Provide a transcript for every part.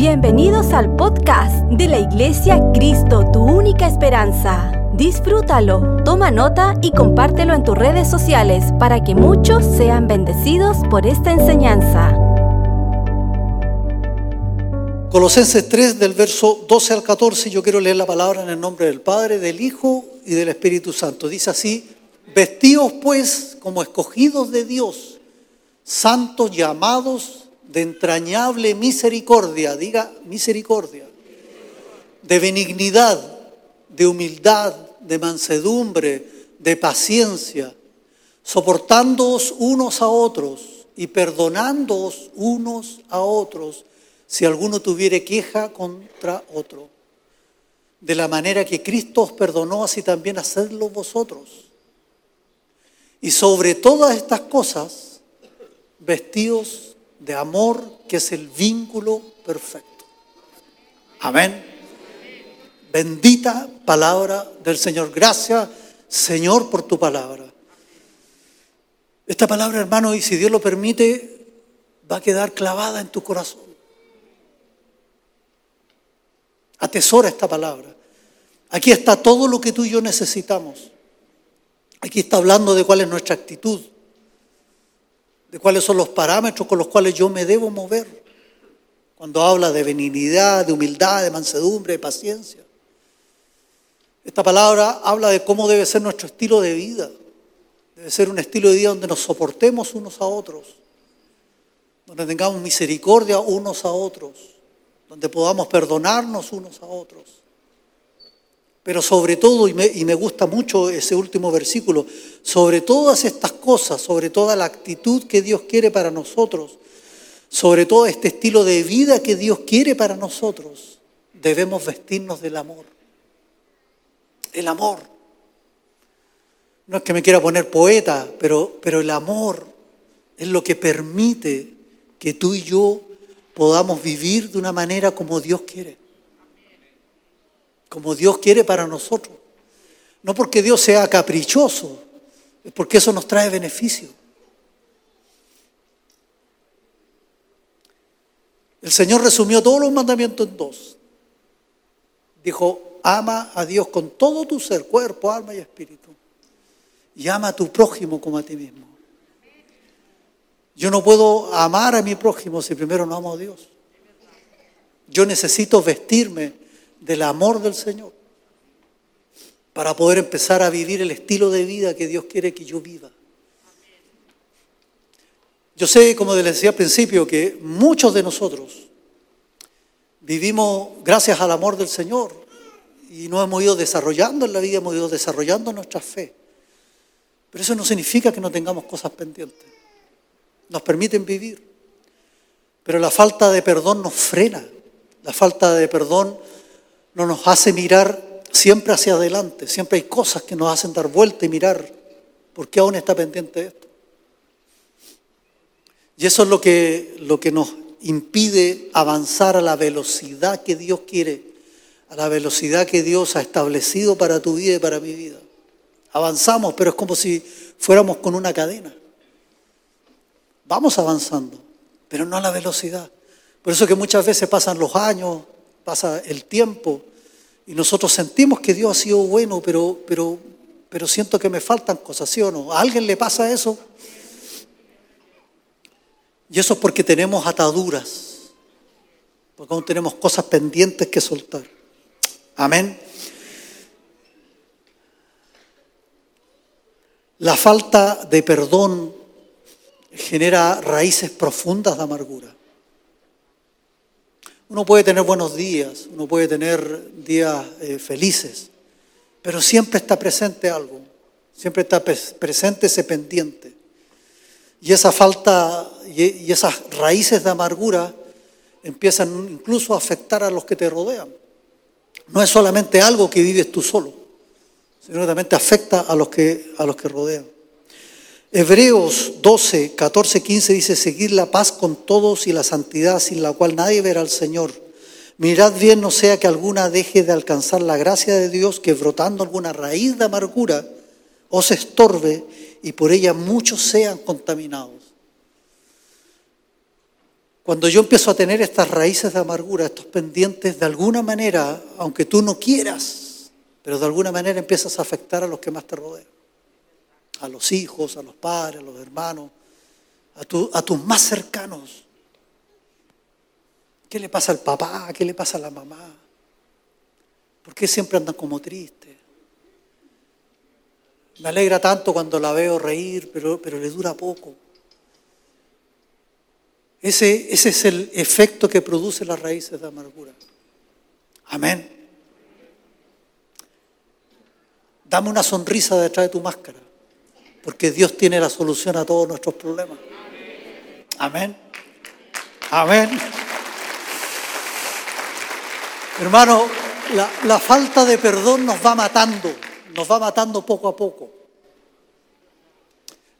Bienvenidos al podcast de la Iglesia Cristo, tu única esperanza. Disfrútalo, toma nota y compártelo en tus redes sociales para que muchos sean bendecidos por esta enseñanza. Colosenses 3 del verso 12 al 14, yo quiero leer la palabra en el nombre del Padre, del Hijo y del Espíritu Santo. Dice así, vestidos pues como escogidos de Dios, santos llamados de entrañable misericordia, diga misericordia, de benignidad, de humildad, de mansedumbre, de paciencia, soportándoos unos a otros y perdonándoos unos a otros si alguno tuviere queja contra otro. De la manera que Cristo os perdonó, así también hacedlo vosotros. Y sobre todas estas cosas, vestidos de amor que es el vínculo perfecto. Amén. Bendita palabra del Señor. Gracias, Señor, por tu palabra. Esta palabra, hermano, y si Dios lo permite, va a quedar clavada en tu corazón. Atesora esta palabra. Aquí está todo lo que tú y yo necesitamos. Aquí está hablando de cuál es nuestra actitud de cuáles son los parámetros con los cuales yo me debo mover. Cuando habla de benignidad, de humildad, de mansedumbre, de paciencia. Esta palabra habla de cómo debe ser nuestro estilo de vida. Debe ser un estilo de vida donde nos soportemos unos a otros, donde tengamos misericordia unos a otros, donde podamos perdonarnos unos a otros pero sobre todo, y me, gusta mucho ese último versículo, sobre todas estas cosas, sobre toda la actitud que Dios quiere para nosotros, sobre todo este estilo de vida que Dios quiere para nosotros, debemos vestirnos del amor. El amor. No es que me quiera poner poeta, pero, el amor es lo que permite que tú y yo podamos vivir de una manera como Dios quiere como Dios quiere para nosotros. No porque Dios sea caprichoso, es porque eso nos trae beneficio. El Señor resumió todos los mandamientos en dos. Dijo, ama a Dios con todo tu ser, cuerpo, alma y espíritu. Y ama a tu prójimo como a ti mismo. Yo no puedo amar a mi prójimo si primero no amo a Dios. Yo necesito vestirme del amor del Señor para poder empezar a vivir el estilo de vida que Dios quiere que yo viva. Yo sé, como les decía al principio, que muchos de nosotros vivimos gracias al amor del Señor y nos hemos ido desarrollando en la vida, hemos ido desarrollando nuestra fe. Pero eso no significa que no tengamos cosas pendientes. Nos permiten vivir. Pero la falta de perdón nos frena. La falta de perdón no nos hace mirar siempre hacia adelante. Siempre hay cosas que nos hacen dar vuelta y mirar. ¿Por qué aún está pendiente esto? Y eso es lo que, lo que nos impide avanzar a la velocidad que Dios quiere, a la velocidad que Dios ha establecido para tu vida y para mi vida. Avanzamos, pero es como si fuéramos con una cadena. Vamos avanzando, pero no a la velocidad. Por eso que muchas veces pasan los años, pasa el tiempo y nosotros sentimos que Dios ha sido bueno, pero, pero, pero siento que me faltan cosas, ¿sí o no? ¿A alguien le pasa eso? Y eso es porque tenemos ataduras, porque aún tenemos cosas pendientes que soltar. Amén. La falta de perdón genera raíces profundas de amargura. Uno puede tener buenos días, uno puede tener días eh, felices, pero siempre está presente algo, siempre está presente ese pendiente. Y esa falta y esas raíces de amargura empiezan incluso a afectar a los que te rodean. No es solamente algo que vives tú solo, sino que también te afecta a los que, a los que rodean. Hebreos 12, 14, 15 dice, seguir la paz con todos y la santidad sin la cual nadie verá al Señor. Mirad bien, no sea que alguna deje de alcanzar la gracia de Dios, que brotando alguna raíz de amargura os estorbe y por ella muchos sean contaminados. Cuando yo empiezo a tener estas raíces de amargura, estos pendientes, de alguna manera, aunque tú no quieras, pero de alguna manera empiezas a afectar a los que más te rodean. A los hijos, a los padres, a los hermanos, a, tus más cercanos. ¿Qué le pasa al papá? ¿Qué le pasa a la mamá? ¿Por qué siempre andan como tristes? Me alegra tanto cuando la veo reír, pero, pero le dura poco. Ese, ese es el efecto que produce las raíces de amargura. Amén. Dame una sonrisa detrás de tu máscara, porque Dios tiene la solución a todos nuestros problemas. Amén. Amén. Hermano, la, la, falta de perdón nos va matando, nos va matando poco a poco.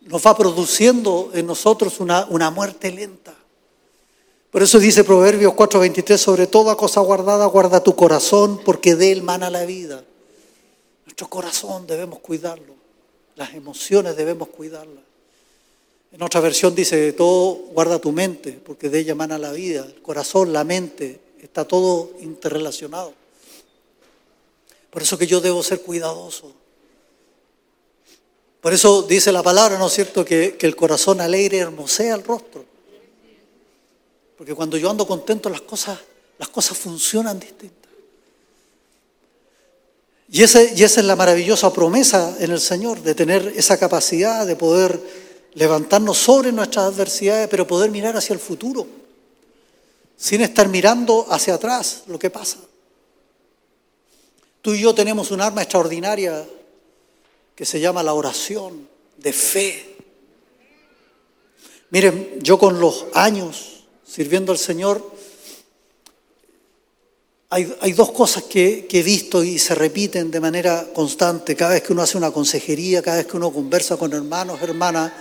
Nos va produciendo en nosotros una, una muerte lenta. Por eso dice Proverbios 4:23, sobre toda cosa guardada, guarda tu corazón, porque de él mana la vida. Nuestro corazón debemos cuidarlo, las emociones debemos cuidarlas. En otra versión dice, todo guarda tu mente, porque de ella mana la vida. El corazón, la mente, está todo interrelacionado. Por eso que yo debo ser cuidadoso. Por eso dice la palabra, ¿no es cierto?, que, que el corazón alegre hermosea el rostro. Porque cuando yo ando contento las cosas, las cosas funcionan distintas. Y, y esa es la maravillosa promesa en el Señor, de tener esa capacidad de poder levantarnos sobre nuestras adversidades, pero poder mirar hacia el futuro, sin estar mirando hacia atrás lo que pasa. Tú y yo tenemos un arma extraordinaria que se llama la oración de fe. Miren, yo con los años sirviendo al Señor, hay, dos cosas que, he visto y se repiten de manera constante. Cada vez que uno hace una consejería, cada vez que uno conversa con hermanos, hermanas,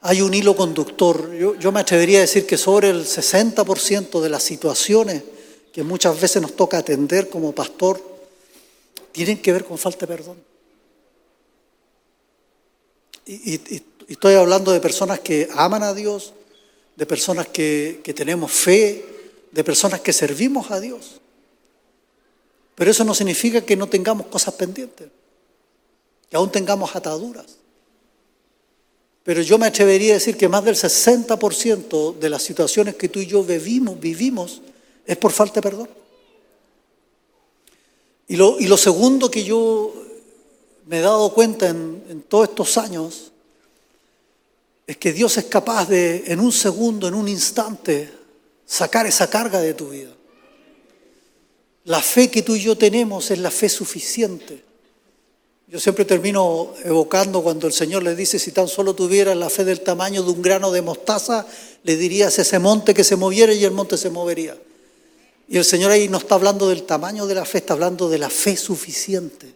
hay un hilo conductor. Yo, me atrevería a decir que sobre el 60% de las situaciones que muchas veces nos toca atender como pastor, tienen que ver con falta de perdón. y estoy hablando de personas que aman a Dios, de personas que, tenemos fe, de personas que servimos a Dios. Pero eso no significa que no tengamos cosas pendientes, que aún tengamos ataduras. Pero yo me atrevería a decir que más del 60% de las situaciones que tú y yo vivimos, es por falta de perdón. Y lo, segundo que yo me he dado cuenta en, en todos estos años es que Dios es capaz de, en un segundo, en un instante, sacar esa carga de tu vida. La fe que tú y yo tenemos es la fe suficiente. Yo siempre termino evocando cuando el Señor le dice, si tan solo tuvieras la fe del tamaño de un grano de mostaza, le dirías ese monte que se moviera y el monte se movería. Y el Señor ahí no está hablando del tamaño de la fe, está hablando de la fe suficiente.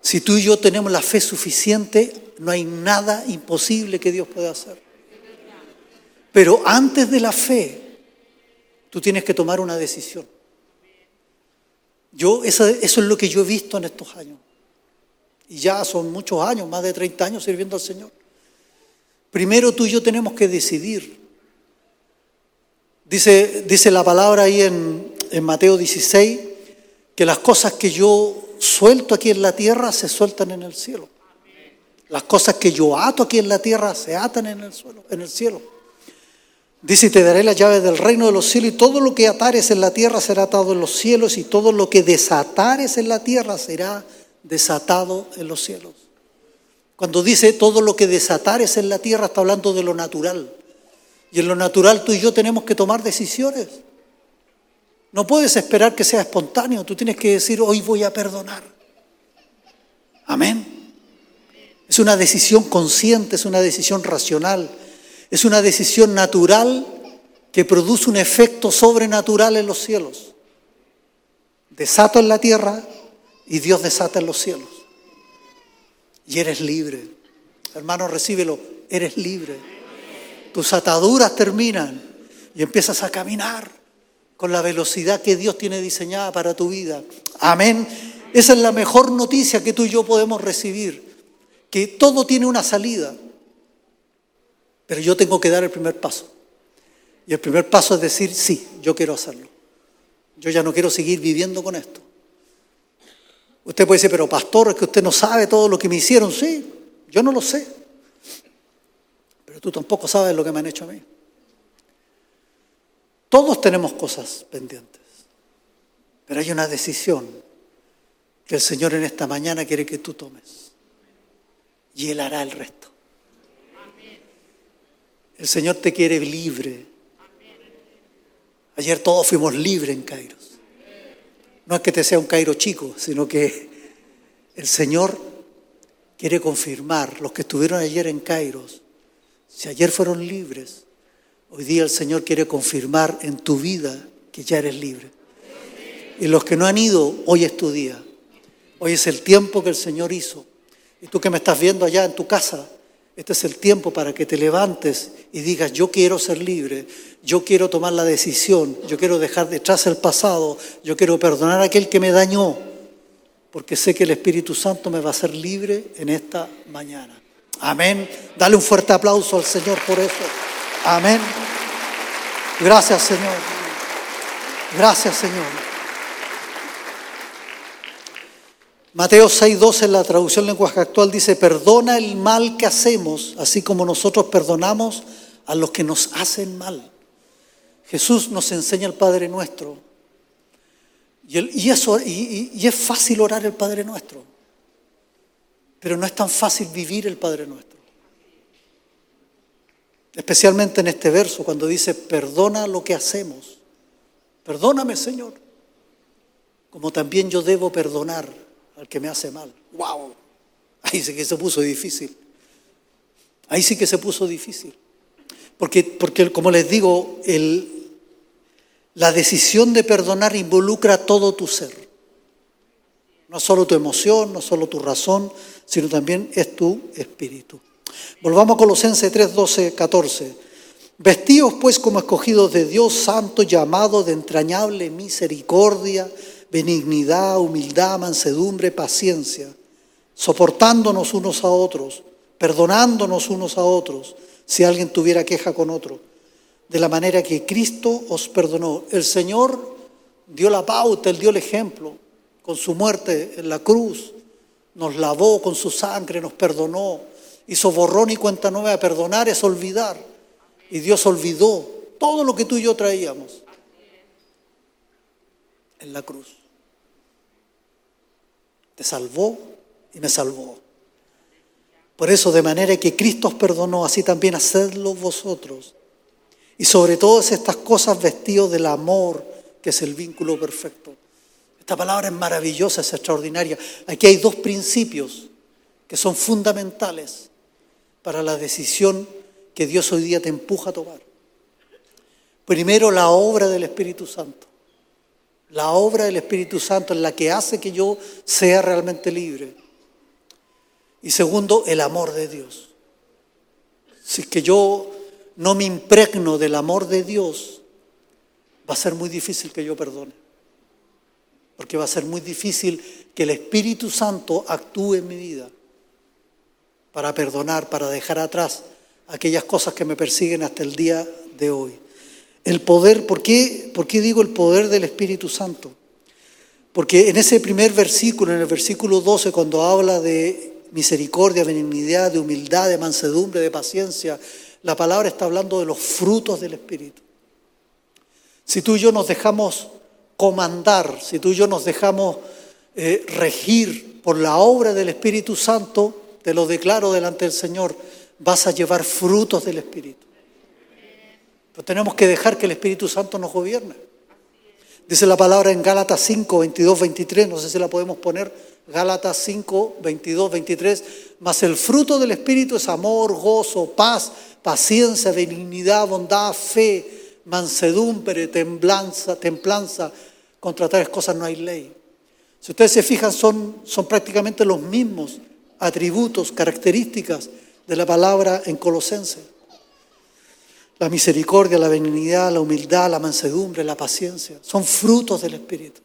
Si tú y yo tenemos la fe suficiente, no hay nada imposible que Dios pueda hacer. Pero antes de la fe, tú tienes que tomar una decisión. Yo, eso, eso es lo que yo he visto en estos años. Y ya son muchos años, más de 30 años sirviendo al Señor. Primero tú y yo tenemos que decidir. Dice, dice la palabra ahí en, en Mateo 16 que las cosas que yo suelto aquí en la tierra se sueltan en el cielo. Las cosas que yo ato aquí en la tierra se atan en el, suelo, en el cielo. Dice, te daré las llaves del reino de los cielos, y todo lo que atares en la tierra será atado en los cielos, y todo lo que desatares en la tierra será desatado en los cielos. Cuando dice todo lo que desatares en la tierra, está hablando de lo natural. Y en lo natural tú y yo tenemos que tomar decisiones. No puedes esperar que sea espontáneo, tú tienes que decir, hoy voy a perdonar. Amén. Es una decisión consciente, es una decisión racional, es una decisión natural que produce un efecto sobrenatural en los cielos. Desato en la tierra y Dios desata en los cielos. Y eres libre. Hermano, recíbelo, eres libre. Tus ataduras terminan y empiezas a caminar con la velocidad que Dios tiene diseñada para tu vida. Amén. Esa es la mejor noticia que tú y yo podemos recibir, que todo tiene una salida, pero yo tengo que dar el primer paso. Y el primer paso es decir, sí, yo quiero hacerlo. Yo ya no quiero seguir viviendo con esto. Usted puede decir, pero pastor, es que usted no sabe todo lo que me hicieron. Sí, yo no lo sé. Pero tú tampoco sabes lo que me han hecho a mí. Todos tenemos cosas pendientes. Pero hay una decisión que el Señor en esta mañana quiere que tú tomes. Y Él hará el resto. El Señor te quiere libre. Ayer todos fuimos libres en Kairos. No es que te sea un Cairo chico, sino que el Señor quiere confirmar, los que estuvieron ayer en Kairos, si ayer fueron libres, hoy día el Señor quiere confirmar en tu vida que ya eres libre. Y los que no han ido, hoy es tu día. Hoy es el tiempo que el Señor hizo. Y tú que me estás viendo allá en tu casa, este es el tiempo para que te levantes y digas, yo quiero ser libre, yo quiero tomar la decisión, yo quiero dejar detrás el pasado, yo quiero perdonar a aquel que me dañó, porque sé que el Espíritu Santo me va a hacer libre en esta mañana. Amén. Dale un fuerte aplauso al Señor por eso. Amén. Gracias Señor. Gracias Señor. Mateo 6:12 en la traducción lenguaje actual dice, perdona el mal que hacemos, así como nosotros perdonamos a los que nos hacen mal. Jesús nos enseña el Padre Nuestro. Y, eso, y, y es fácil orar el Padre Nuestro, pero no es tan fácil vivir el Padre Nuestro. Especialmente en este verso, cuando dice, perdona lo que hacemos. Perdóname, Señor, como también yo debo perdonar al que me hace mal. ¡Wow! Ahí sí que se puso difícil. Ahí sí que se puso difícil. Porque, porque como les digo, el, la decisión de perdonar involucra todo tu ser. No solo tu emoción, no solo tu razón, sino también es tu espíritu. Volvamos a Colosenses 3, 12, 14. Vestíos pues como escogidos de Dios santo, llamado de entrañable misericordia, benignidad, humildad, mansedumbre, paciencia, soportándonos unos a otros, perdonándonos unos a otros, si alguien tuviera queja con otro, de la manera que Cristo os perdonó. El Señor dio la pauta, Él dio el ejemplo, con su muerte en la cruz, nos lavó con su sangre, nos perdonó, hizo borrón y cuenta nueva. Perdonar es olvidar. Y Dios olvidó todo lo que tú y yo traíamos en la cruz. Te salvó y me salvó. Por eso, de manera que Cristo os perdonó, así también hacedlo vosotros. Y sobre todas estas cosas vestidos del amor, que es el vínculo perfecto. Esta palabra es maravillosa, es extraordinaria. Aquí hay dos principios que son fundamentales para la decisión que Dios hoy día te empuja a tomar. Primero, la obra del Espíritu Santo. La obra del Espíritu Santo es la que hace que yo sea realmente libre. Y segundo, el amor de Dios. Si es que yo no me impregno del amor de Dios, va a ser muy difícil que yo perdone. Porque va a ser muy difícil que el Espíritu Santo actúe en mi vida para perdonar, para dejar atrás aquellas cosas que me persiguen hasta el día de hoy. El poder, ¿por qué, ¿por qué digo el poder del Espíritu Santo? Porque en ese primer versículo, en el versículo 12, cuando habla de misericordia, benignidad, de humildad, de mansedumbre, de paciencia, la palabra está hablando de los frutos del Espíritu. Si tú y yo nos dejamos comandar, si tú y yo nos dejamos eh, regir por la obra del Espíritu Santo, te lo declaro delante del Señor, vas a llevar frutos del Espíritu. Pero tenemos que dejar que el Espíritu Santo nos gobierne. Dice la palabra en Gálatas 5, 22, 23, no sé si la podemos poner, Gálatas 5, 22, 23, mas el fruto del Espíritu es amor, gozo, paz, paciencia, benignidad, bondad, fe, mansedumbre, templanza, templanza. Contra tales cosas no hay ley. Si ustedes se fijan, son, son prácticamente los mismos atributos, características de la palabra en Colosenses la misericordia, la benignidad, la humildad, la mansedumbre, la paciencia. Son frutos del Espíritu.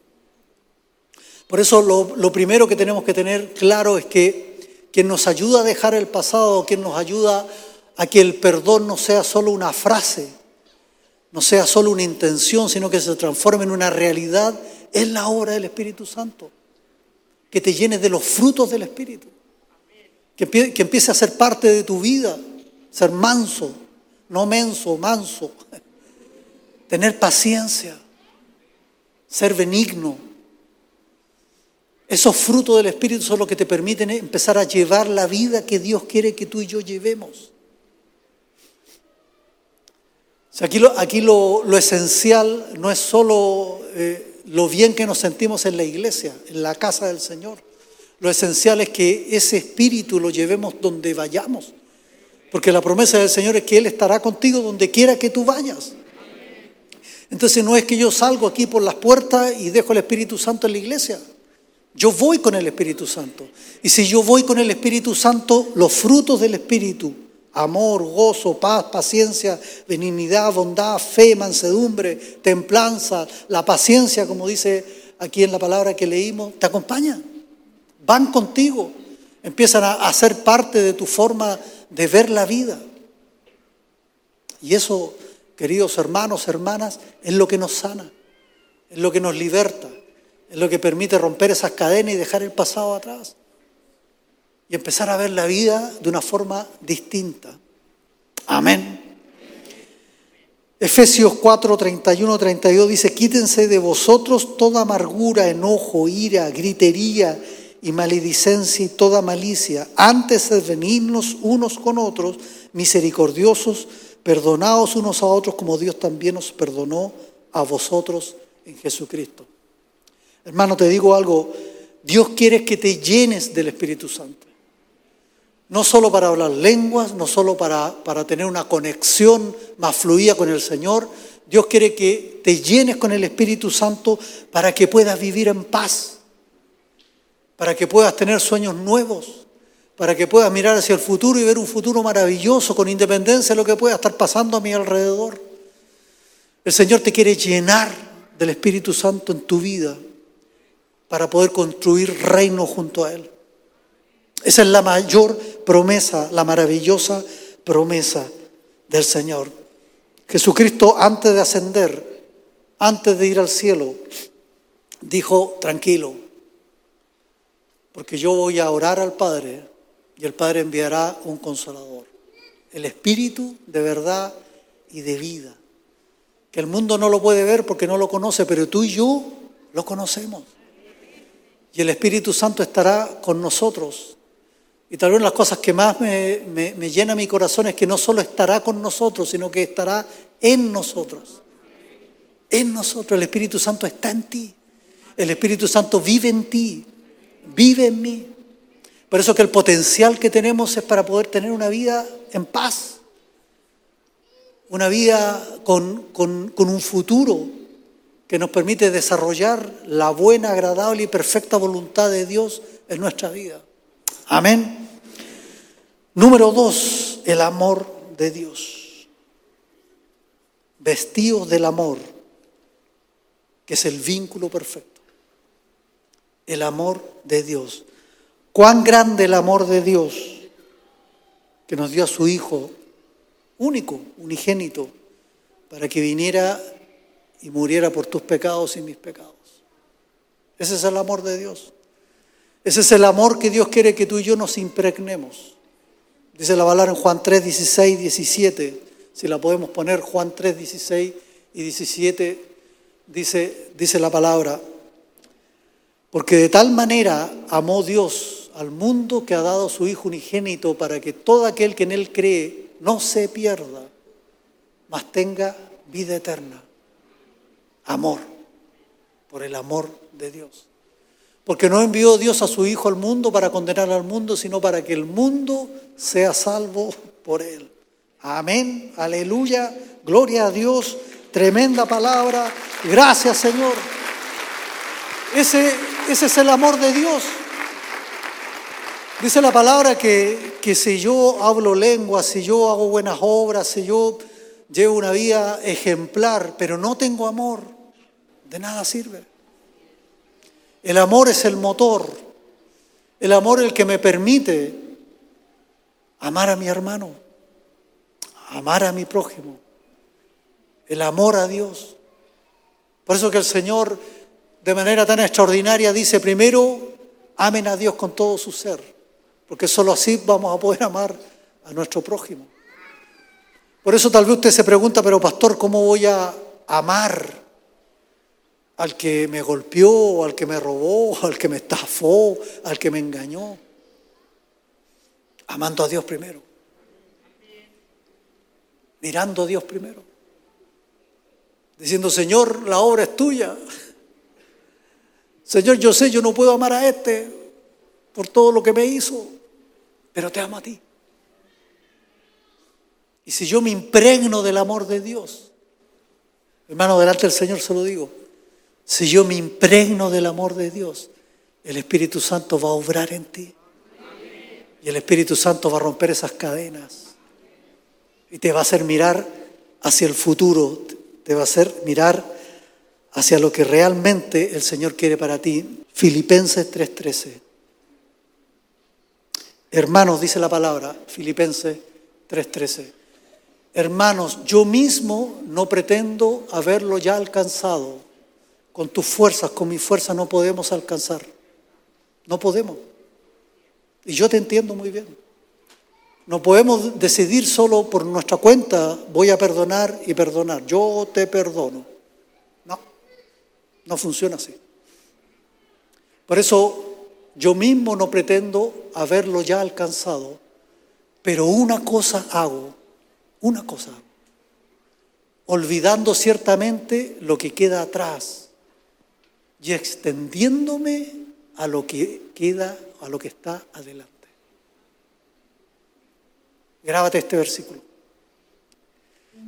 Por eso lo, primero que tenemos que tener claro es que quien nos ayuda a dejar el pasado, quien nos ayuda a que el perdón no sea solo una frase, no sea solo una intención, sino que se transforme en una realidad, es la obra del Espíritu Santo. Que te llenes de los frutos del Espíritu. Que, que empiece a ser parte de tu vida. Ser manso, no menso, manso. Tener paciencia. Ser benigno. Esos frutos del Espíritu son los que te permiten empezar a llevar la vida que Dios quiere que tú y yo llevemos. aquí lo, aquí lo, esencial no es solo eh, lo bien que nos sentimos en la iglesia, en la casa del Señor. Lo esencial es que ese espíritu lo llevemos donde vayamos. Porque la promesa del Señor es que Él estará contigo donde quiera que tú vayas. Entonces no es que yo salgo aquí por las puertas y dejo el Espíritu Santo en la iglesia. Yo voy con el Espíritu Santo. Y si yo voy con el Espíritu Santo, los frutos del Espíritu amor, gozo, paz, paciencia, benignidad, bondad, fe, mansedumbre, templanza, la paciencia, como dice aquí en la palabra que leímos, te acompañan, van contigo, empiezan a, ser parte de tu forma de ver la vida. Y eso, queridos hermanos, hermanas, es lo que nos sana, es lo que nos liberta, es lo que permite romper esas cadenas y dejar el pasado atrás y empezar a ver la vida de una forma distinta. Amén. Efesios 4, 31, 32 dice, quítense de vosotros toda amargura, enojo, ira, gritería y maledicencia y toda malicia. Antes de venirnos unos con otros, misericordiosos, perdonaos unos a otros como Dios también os perdonó a vosotros en Jesucristo. Hermano, te digo algo, Dios quiere que te llenes del Espíritu Santo no solo para hablar lenguas, no solo para, para tener una conexión más fluida con el Señor. Dios quiere que te llenes con el Espíritu Santo para que puedas vivir en paz, para que puedas tener sueños nuevos, para que puedas mirar hacia el futuro y ver un futuro maravilloso con independencia de lo que pueda estar pasando a mi alrededor. El Señor te quiere llenar del Espíritu Santo en tu vida para poder construir reino junto a Él. Esa es la mayor promesa, la maravillosa promesa del Señor. Jesucristo antes de ascender, antes de ir al cielo, dijo, tranquilo, porque yo voy a orar al Padre y el Padre enviará un consolador, el Espíritu de verdad y de vida, que el mundo no lo puede ver porque no lo conoce, pero tú y yo lo conocemos. Y el Espíritu Santo estará con nosotros y tal vez las cosas que más me, me, llena mi corazón es que no solo estará con nosotros, sino que estará en nosotros. En nosotros. El Espíritu Santo está en ti. El Espíritu Santo vive en ti. Vive en mí. Por eso que el potencial que tenemos es para poder tener una vida en paz. Una vida con, con, un futuro que nos permite desarrollar la buena, agradable y perfecta voluntad de Dios en nuestra vida. Amén. Número dos, el amor de Dios. Vestidos del amor, que es el vínculo perfecto. El amor de Dios. Cuán grande el amor de Dios que nos dio a su Hijo único, unigénito, para que viniera y muriera por tus pecados y mis pecados. Ese es el amor de Dios. Ese es el amor que Dios quiere que tú y yo nos impregnemos. Dice la palabra en Juan 3, 16, 17. Si la podemos poner, Juan 3, 16 y 17, dice, dice la palabra. Porque de tal manera amó Dios al mundo que ha dado su Hijo unigénito para que todo aquel que en Él cree no se pierda, mas tenga vida eterna. Amor, por el amor de Dios. Porque no envió Dios a su Hijo al mundo para condenar al mundo, sino para que el mundo sea salvo por él. Amén, aleluya, gloria a Dios, tremenda palabra, gracias Señor. Ese, ese es el amor de Dios. Dice la palabra que, que si yo hablo lengua, si yo hago buenas obras, si yo llevo una vida ejemplar, pero no tengo amor, de nada sirve. El amor es el motor. El amor el que me permite amar a mi hermano, amar a mi prójimo. el amor a Dios. Por eso que el Señor de manera tan extraordinaria dice, primero, amen a Dios con todo su ser, porque solo así vamos a poder amar a nuestro prójimo. Por eso tal vez usted se pregunta, pero pastor, ¿cómo voy a amar al que me golpeó, al que me robó, al que me estafó, al que me engañó? Amando a Dios primero. Mirando a Dios primero. Diciendo, Señor, la obra es tuya. Señor, yo sé, yo no puedo amar a este por todo lo que me hizo, pero te amo a ti. Y si yo me impregno del amor de Dios, hermano, delante del Señor se lo digo, si yo me impregno del amor de Dios, el Espíritu Santo va a obrar en ti. Y el Espíritu Santo va a romper esas cadenas. Y te va a hacer mirar hacia el futuro, te va a hacer mirar hacia lo que realmente el Señor quiere para ti. Filipenses 3:13. Hermanos, dice la palabra, Filipenses 3:13. Hermanos, yo mismo no pretendo haberlo ya alcanzado. Con tus fuerzas, con mi fuerza no podemos alcanzar. No podemos. Y yo te entiendo muy bien. No podemos decidir solo por nuestra cuenta, voy a perdonar y perdonar. Yo te perdono. No, funciona así. Por eso yo mismo no pretendo haberlo ya alcanzado, pero una cosa hago una cosa, olvidando ciertamente lo que queda atrás y extendiéndome a lo que queda, a lo que está adelante. Grábate este versículo.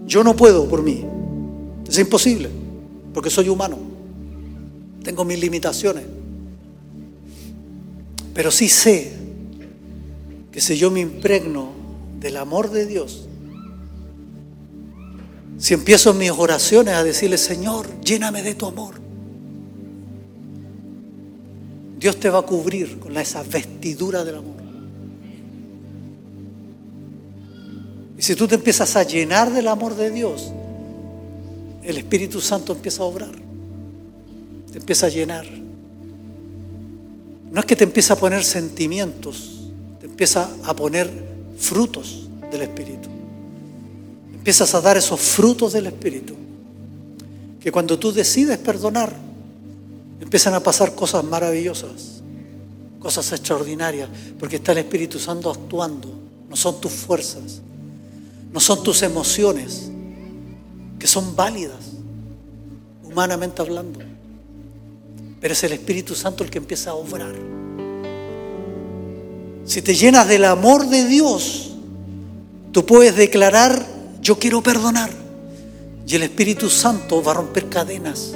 Yo no puedo por mí. Es imposible, porque soy humano. Tengo mis limitaciones. Pero sí sé que si yo me impregno del amor de Dios, si empiezo mis oraciones a decirle, Señor, lléname de tu amor, Dios te va a cubrir con esa vestidura del amor. Y si tú te empiezas a llenar del amor de Dios, el Espíritu Santo empieza a obrar, te empieza a llenar. No es que te empiece a poner sentimientos, te empieza a poner frutos del Espíritu empiezas a dar esos frutos del Espíritu. Que cuando tú decides perdonar, empiezan a pasar cosas maravillosas, cosas extraordinarias, porque está el Espíritu Santo actuando. No son tus fuerzas, no son tus emociones, que son válidas, humanamente hablando. Pero es el Espíritu Santo el que empieza a obrar. Si te llenas del amor de Dios, tú puedes declarar yo quiero perdonar. Y el Espíritu Santo va a romper cadenas.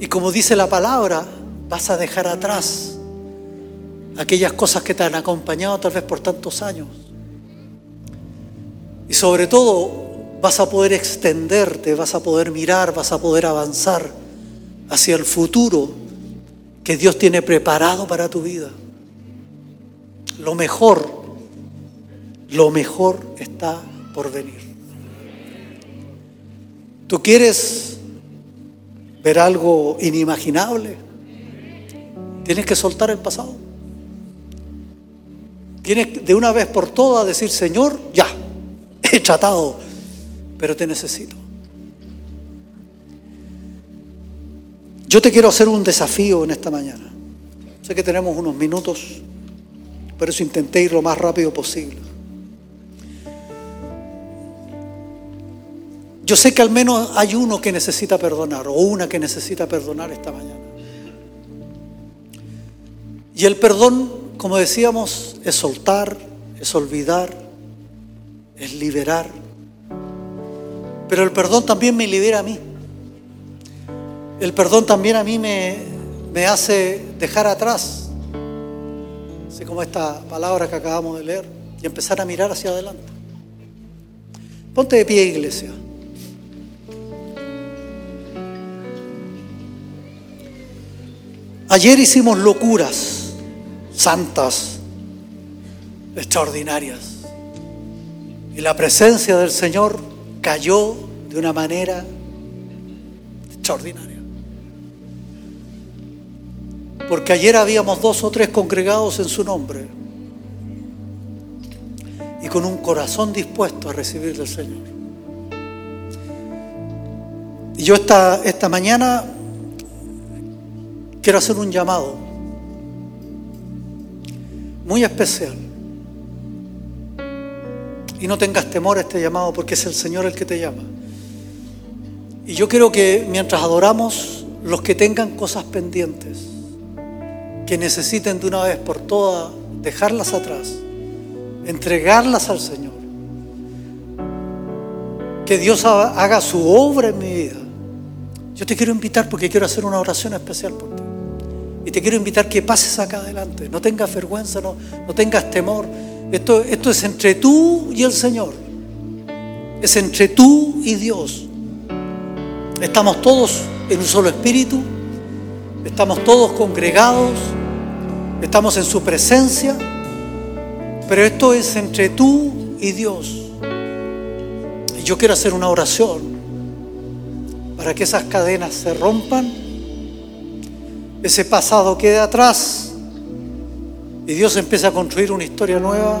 Y como dice la palabra, vas a dejar atrás aquellas cosas que te han acompañado tal vez por tantos años. Y sobre todo vas a poder extenderte, vas a poder mirar, vas a poder avanzar hacia el futuro que Dios tiene preparado para tu vida. Lo mejor, lo mejor está por venir. ¿Tú quieres ver algo inimaginable? Tienes que soltar el pasado. Tienes de una vez por todas decir, Señor, ya, he tratado, pero te necesito. Yo te quiero hacer un desafío en esta mañana. Sé que tenemos unos minutos, por eso intenté ir lo más rápido posible. Yo sé que al menos hay uno que necesita perdonar o una que necesita perdonar esta mañana. Y el perdón, como decíamos, es soltar, es olvidar, es liberar. Pero el perdón también me libera a mí. El perdón también a mí me, hace dejar atrás, así como esta palabra que acabamos de leer, y empezar a mirar hacia adelante. Ponte de pie, iglesia. Ayer hicimos locuras santas, extraordinarias. Y la presencia del Señor cayó de una manera extraordinaria. Porque ayer habíamos dos o tres congregados en su nombre y con un corazón dispuesto a recibir del Señor. Y yo esta, esta mañana quiero hacer un llamado muy especial. Y no tengas temor a este llamado porque es el Señor el que te llama. Y yo quiero que mientras adoramos, los que tengan cosas pendientes, que necesiten de una vez por todas dejarlas atrás, entregarlas al Señor, que Dios haga su obra en mi vida. Yo te quiero invitar porque quiero hacer una oración especial por ti. Y te quiero invitar que pases acá adelante. No tengas vergüenza, no, no tengas temor. Esto, esto es entre tú y el Señor. Es entre tú y Dios. Estamos todos en un solo espíritu. Estamos todos congregados. Estamos en su presencia. Pero esto es entre tú y Dios. Y yo quiero hacer una oración para que esas cadenas se rompan ese pasado quede atrás y Dios empieza a construir una historia nueva